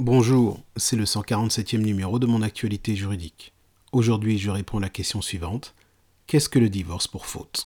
Bonjour, c'est le 147e numéro de mon actualité juridique. Aujourd'hui, je réponds à la question suivante. Qu'est-ce que le divorce pour faute?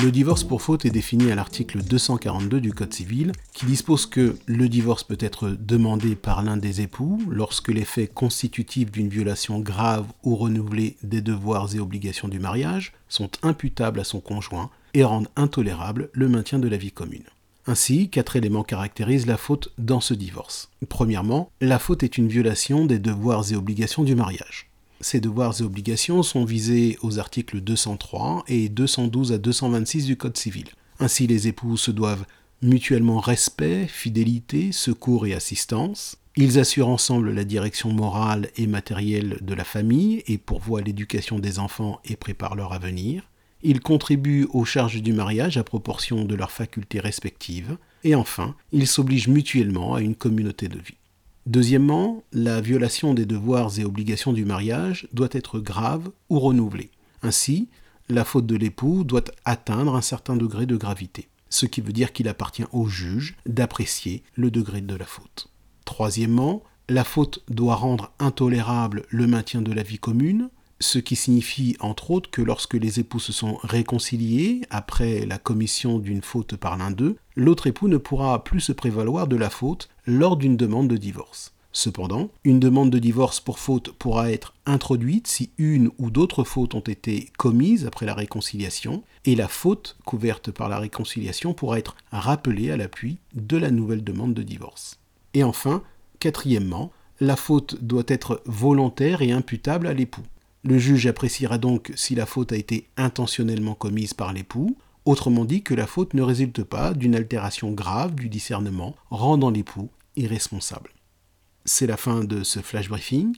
Le divorce pour faute est défini à l'article 242 du Code civil, qui dispose que le divorce peut être demandé par l'un des époux lorsque les faits constitutifs d'une violation grave ou renouvelée des devoirs et obligations du mariage sont imputables à son conjoint et rendent intolérable le maintien de la vie commune. Ainsi, quatre éléments caractérisent la faute dans ce divorce. Premièrement, la faute est une violation des devoirs et obligations du mariage. Ces devoirs et obligations sont visés aux articles 203 et 212 à 226 du Code civil. Ainsi, les époux se doivent mutuellement respect, fidélité, secours et assistance. Ils assurent ensemble la direction morale et matérielle de la famille et pourvoient l'éducation des enfants et préparent leur avenir. Ils contribuent aux charges du mariage à proportion de leurs facultés respectives. Et enfin, ils s'obligent mutuellement à une communauté de vie. Deuxièmement, la violation des devoirs et obligations du mariage doit être grave ou renouvelée. Ainsi, la faute de l'époux doit atteindre un certain degré de gravité, ce qui veut dire qu'il appartient au juge d'apprécier le degré de la faute. Troisièmement, la faute doit rendre intolérable le maintien de la vie commune, ce qui signifie entre autres que lorsque les époux se sont réconciliés après la commission d'une faute par l'un d'eux, l'autre époux ne pourra plus se prévaloir de la faute lors d'une demande de divorce. Cependant, une demande de divorce pour faute pourra être introduite si une ou d'autres fautes ont été commises après la réconciliation, et la faute couverte par la réconciliation pourra être rappelée à l'appui de la nouvelle demande de divorce. Et enfin, quatrièmement, la faute doit être volontaire et imputable à l'époux. Le juge appréciera donc si la faute a été intentionnellement commise par l'époux, autrement dit que la faute ne résulte pas d'une altération grave du discernement rendant l'époux irresponsable. C'est la fin de ce flash briefing.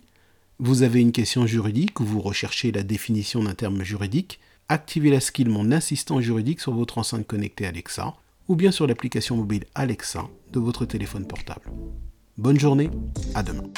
Vous avez une question juridique ou vous recherchez la définition d'un terme juridique, activez la skill Mon assistant juridique sur votre enceinte connectée Alexa ou bien sur l'application mobile Alexa de votre téléphone portable. Bonne journée, à demain.